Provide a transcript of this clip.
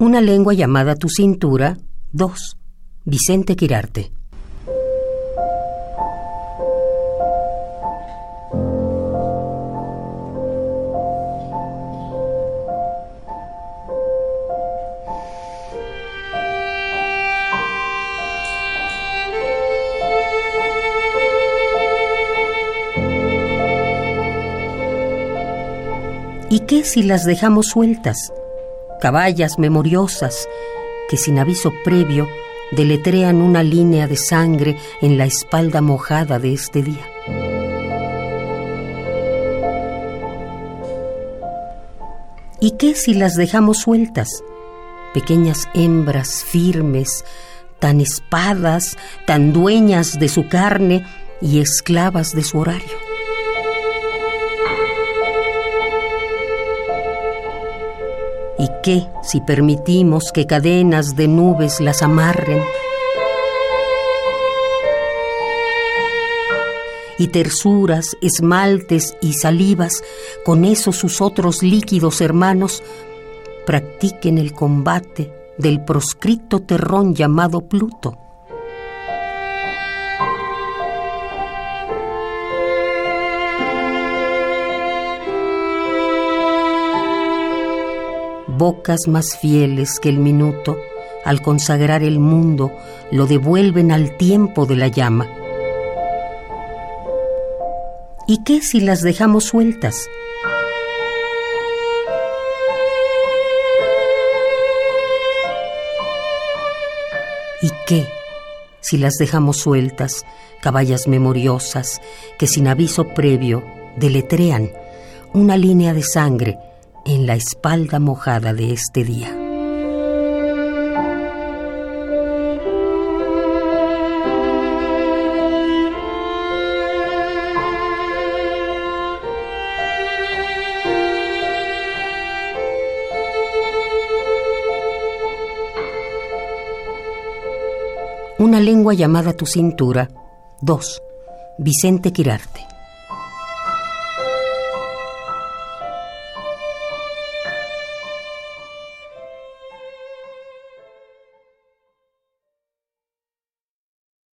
Una lengua llamada tu cintura. 2. Vicente Quirarte. ¿Y qué si las dejamos sueltas? Caballas memoriosas que sin aviso previo deletrean una línea de sangre en la espalda mojada de este día. ¿Y qué si las dejamos sueltas? Pequeñas hembras firmes, tan espadas, tan dueñas de su carne y esclavas de su horario. ¿Y qué si permitimos que cadenas de nubes las amarren? Y tersuras, esmaltes y salivas, con esos sus otros líquidos hermanos, practiquen el combate del proscrito terrón llamado Pluto. Bocas más fieles que el minuto, al consagrar el mundo, lo devuelven al tiempo de la llama. ¿Y qué si las dejamos sueltas? ¿Y qué si las dejamos sueltas, caballas memoriosas, que sin aviso previo deletrean una línea de sangre en la espalda mojada de este día. Una lengua llamada tu cintura. 2. Vicente Quirarte.